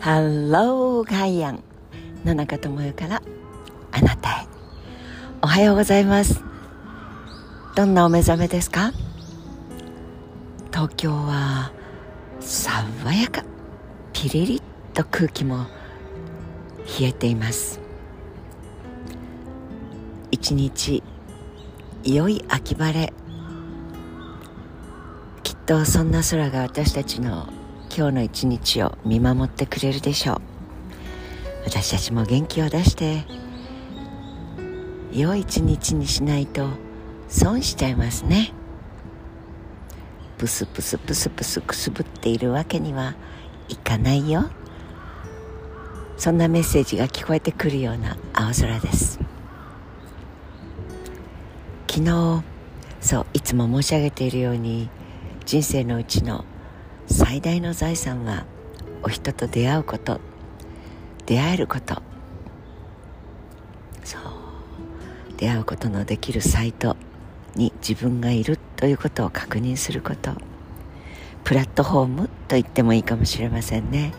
ハローガイアン野中智代からあなたへ。おはようございます。どんなお目覚めですか？東京は爽やか。ピリリと空気も冷えています。一日良い秋晴れ。きっとそんな空が私たちの今日の一日を見守ってくれるでしょう。私たちも元気を出して良い一日にしないと損しちゃいますね。プスプスプスプスくすぶっているわけにはいかないよそんなメッセージが聞こえてくるような青空です昨日そういつも申し上げているように人生のうちの最大の財産はお人と出会うこと出会えること。そう。出会うことのできるサイトに自分がいるということを確認すること。プラットフォームと言ってもいいかもしれませんね。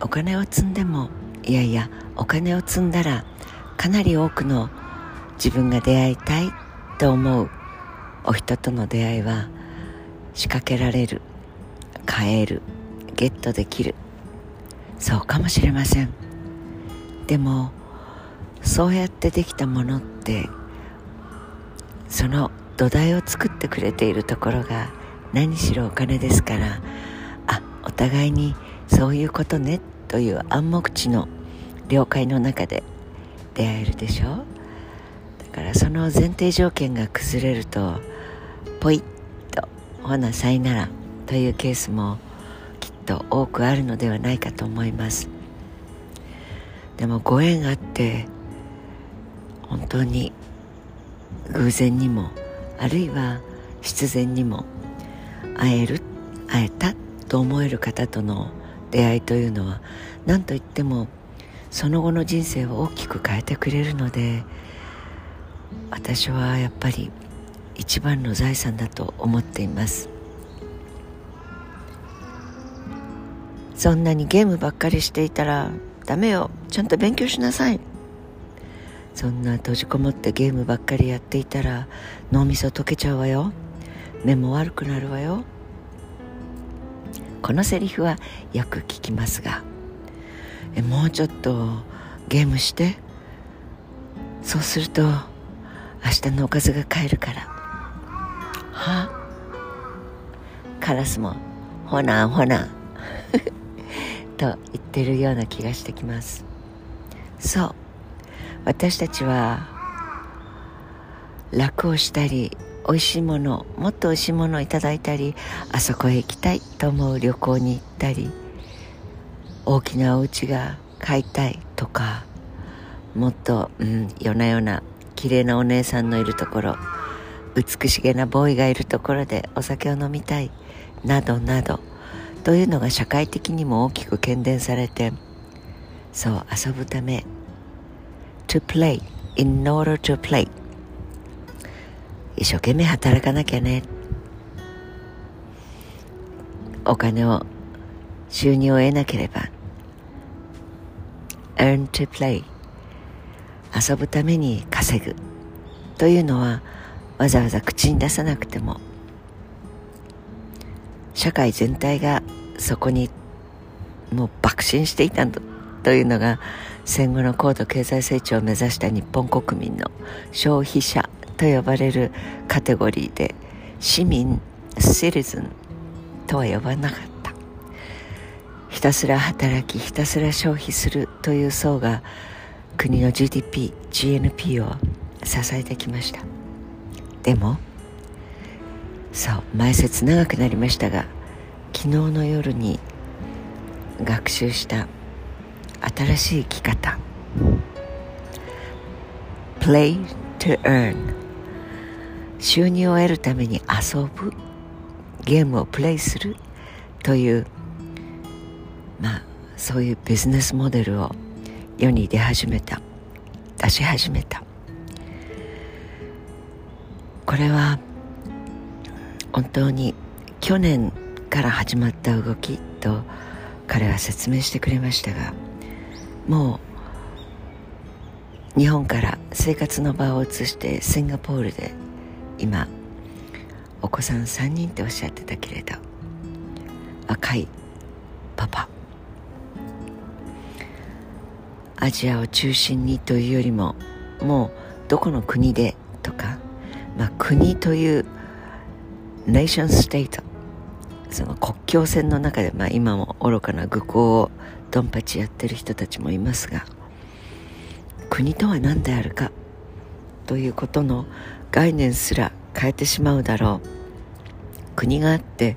お金を積んでもいやいやお金を積んだらかなり多くの自分が出会いたいと思うお人との出会いは仕掛けられる買えるゲットできる。そうかもしれません。でもそうやってできたものってその土台を作ってくれているところが何しろお金ですからあお互いにそういうことねという暗黙知の了解の中で出会えるでしょう。だからその前提条件が崩れるとポイッとほなさいならというケースもきっと多くあるのではないかと思います。でもご縁があって本当に偶然にもあるいは必然にも会える会えたと思える方との出会いというのは何といってもその後の人生を大きく変えてくれるので私はやっぱり一番の財産だと思っています。そんなにゲームばっかりしていたらダメよ。ちゃんと勉強しなさい。そんな閉じこもってゲームばっかりやっていたら脳みそ溶けちゃうわよ。目も悪くなるわよ。このセリフはよく聞きますがえもうちょっとゲームして。そうすると明日のおかずが買えるから。は？カラスもほなほな と言ってるような気がしてきます。そう。私たちは楽をしたり美味しいものもっと美味しいものをいただいたりあそこへ行きたいと思う旅行に行ったり大きなお家が買いたいとかもっと、うん、夜な夜な綺麗なお姉さんのいるところ美しげなボーイがいるところでお酒を飲みたいなどなどというのが社会的にも大きく喧伝されてそう遊ぶため。To play in order to play. 一生懸命働かなきゃね。お金を収入を得なければ。Earn to play. 遊ぶために稼ぐ。というのはわざわざ口に出さなくても社会全体がそこにもう爆心していたんだというのが戦後の高度経済成長を目指した日本国民の消費者と呼ばれるカテゴリーで市民シリズンとは呼ばなかった。ひたすら働きひたすら消費するという層が国の GDP、GNP を支えてきました。でもそう前説長くなりましたが昨日の夜に学習した新しい生き方 Play to earn 収入を得るために遊ぶゲームをプレイするというまあそういうビジネスモデルを世に出始めた出し始めた。これは本当に去年から始まった動きと彼は説明してくれましたがもう日本から生活の場を移してシンガポールで今お子さん3人っておっしゃってたけれど若いパパ。アジアを中心にというよりももうどこの国でとか、まあ、国というネーションステート。その国境線の中で、まあ、今も愚かな愚行をドンパチやってる人たちもいますが国とは何であるかということの概念すら変えてしまうだろう。国があって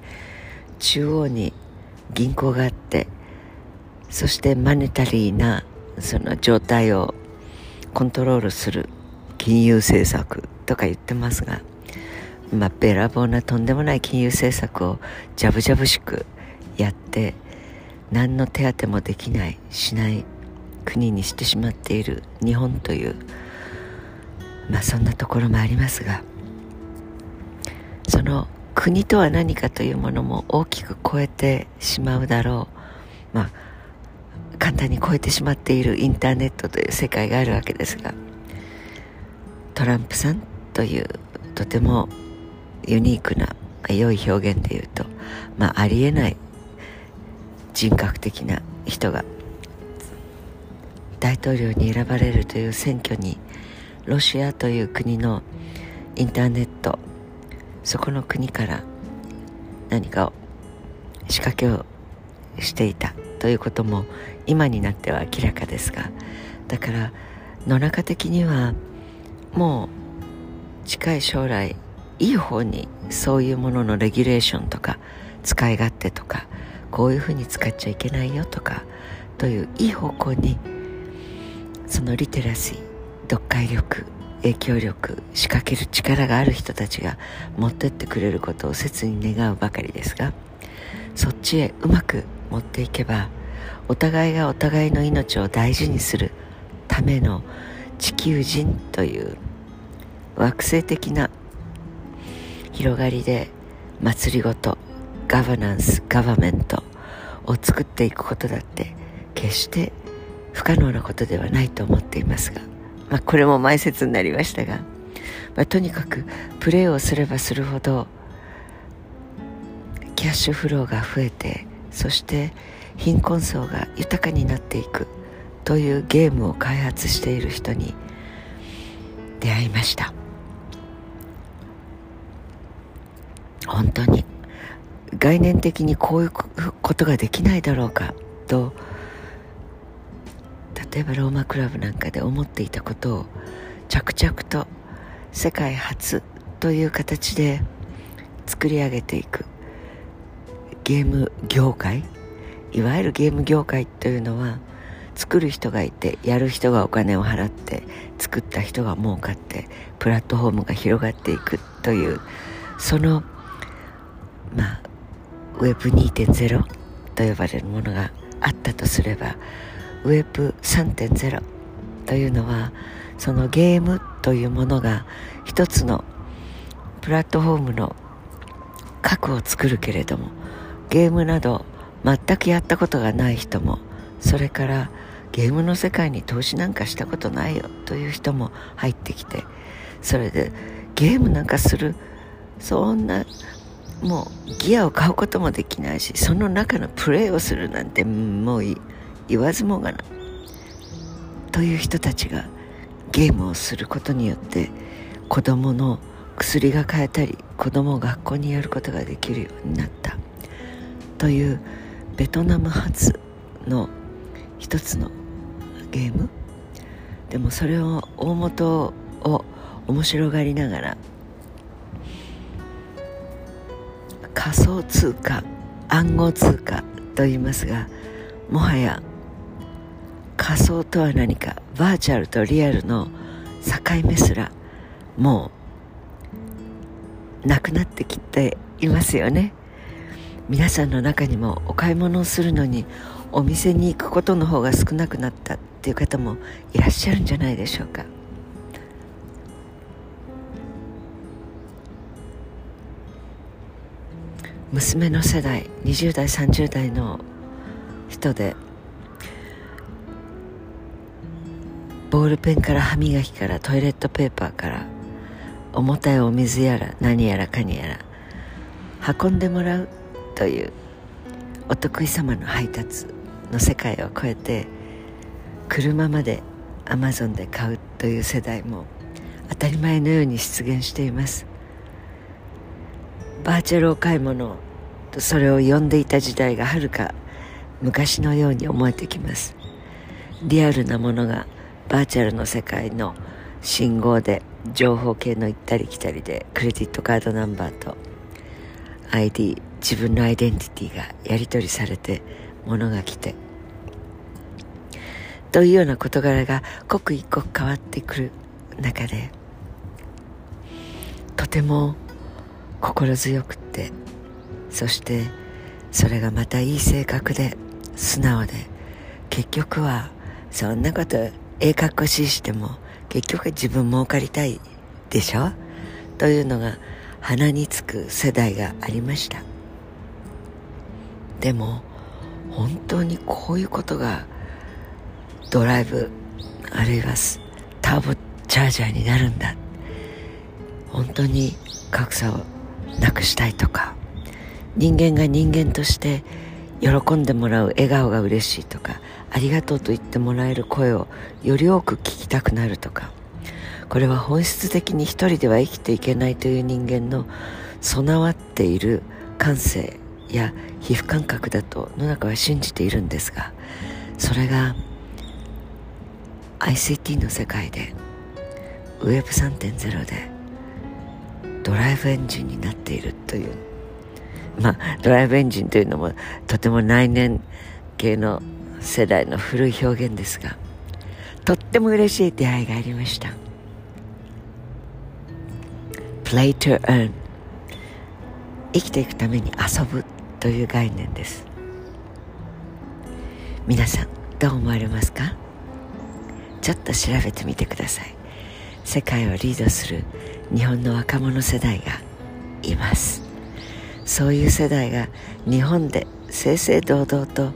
中央に銀行があってそしてマネタリーなその状態をコントロールする金融政策。とか言ってますが、まあ、べらぼうなとんでもない金融政策をジャブジャブしくやって何の手当もできないしない国にしてしまっている日本というまあそんなところもありますがその国とは何かというものも大きく超えてしまうだろう。まあ簡単に超えてしまっているインターネットという世界があるわけですがトランプさんというとてもユニークな良い表現で言うと、まあ、ありえない人格的な人が大統領に選ばれるという選挙にロシアという国のインターネットそこの国から何かを仕掛けをしていたということも今になっては明らかですがだから野中的にはもう近い将来いい方にそういうもののレギュレーションとか使い勝手とかこういうふうに使っちゃいけないよとかといういい方向にそのリテラシー読解力影響力仕掛ける力がある人たちが持ってってくれることを切に願うばかりですがそっちへうまく持っていけばお互いがお互いの命を大事にするための地球人という惑星的な広がりで祭りごとガバナンスガバメントを作っていくことだって決して不可能なことではないと思っていますが、まあ、これも前説になりましたが、まあ、とにかくプレーをすればするほどキャッシュフローが増えてそして貧困層が豊かになっていくというゲームを開発している人に出会いました。本当に。概念的にこういうことができないだろうかと例えばローマクラブなんかで思っていたことを着々と世界初という形で作り上げていくゲーム業界いわゆるゲーム業界というのは作る人がいてやる人がお金を払って作った人が儲かってプラットフォームが広がっていくというそのまあ Web2.0 と呼ばれるものがあったとすれば Web3.0 というのはそのゲームというものが一つのプラットフォームの核を作るけれどもゲームなど全くやったことがない人もそれからゲームの世界に投資なんかしたことないよという人も入ってきてそれでゲームなんかするそんなもうギアを買うこともできないしその中のプレーをするなんてもう言わずもがな。という人たちがゲームをすることによって子供の薬が買えたり子供を学校にやることができるようになった。というベトナム発の一つのゲーム。でもそれを大元を面白がりながら仮想通貨暗号通貨と言いますがもはや仮想とは何かバーチャルとリアルの境目すらもうなくなってきていますよね。皆さんの中にもお買い物をするのにお店に行くことの方が少なくなったっていう方もいらっしゃるんじゃないでしょうか。娘の世代20代30代の人でボールペンから歯磨きからトイレットペーパーから重たいお水やら何やらかにやら運んでもらうというお得意様の配達の世界を超えて車までアマゾンで買うという世代も当たり前のように出現しています。バーチャルお買い物とそれを呼んでいた時代がはるか昔のように思えてきます。リアルなものがバーチャルの世界の信号で情報系の行ったり来たりでクレジットカードナンバーと ID 自分のアイデンティティがやり取りされて物が来て。というような事柄が刻一刻変わってくる中でとても心強くってそしてそれがまたいい性格で素直で結局はそんなことええかっこしいしても結局は自分儲かりたいでしょ？というのが鼻につく世代がありました。でも本当にこういうことがドライブあるいはターボチャージャーになるんだ。本当に格差をなくしたいとか人間が人間として喜んでもらう笑顔が嬉しいとかありがとうと言ってもらえる声をより多く聞きたくなるとかこれは本質的に一人では生きていけないという人間の備わっている感性や皮膚感覚だと野中は信じているんですがそれが ICT の世界で Web3.0 でドライブエンジンになっているという。まあドライブエンジンというのもとても内燃系の世代の古い表現ですがとっても嬉しい出会いがありました。Play to earn 生きていくために遊ぶという概念です。皆さんどう思われますか？ちょっと調べてみてください。世界をリードする日本の若者世代がいます。そういう世代が日本で正々堂々と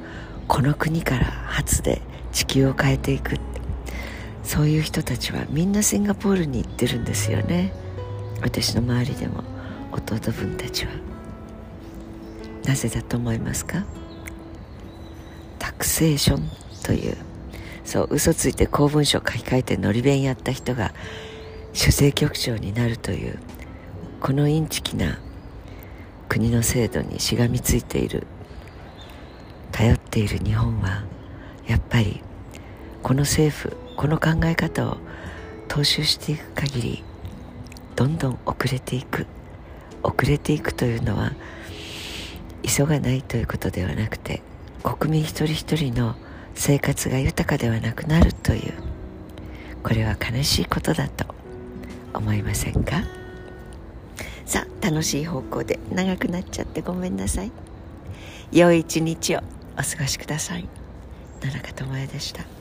この国から初で地球を変えていく。そういう人たちはみんなシンガポールに行ってるんですよね。私の周りでも弟分たちは。なぜだと思いますか？タクセーションというそう嘘ついて公文書書き換えてのり弁やった人が主政局長になるというこのインチキな国の制度にしがみついている頼っている日本はやっぱりこの政府この考え方を踏襲していく限りどんどん遅れていく遅れていくというのは急がないということではなくて国民一人一人の生活が豊かではなくなるというこれは悲しいことだと思いませんか？さあ楽しい方向で長くなっちゃってごめんなさい。良い一日をお過ごしください。野中智恵でした。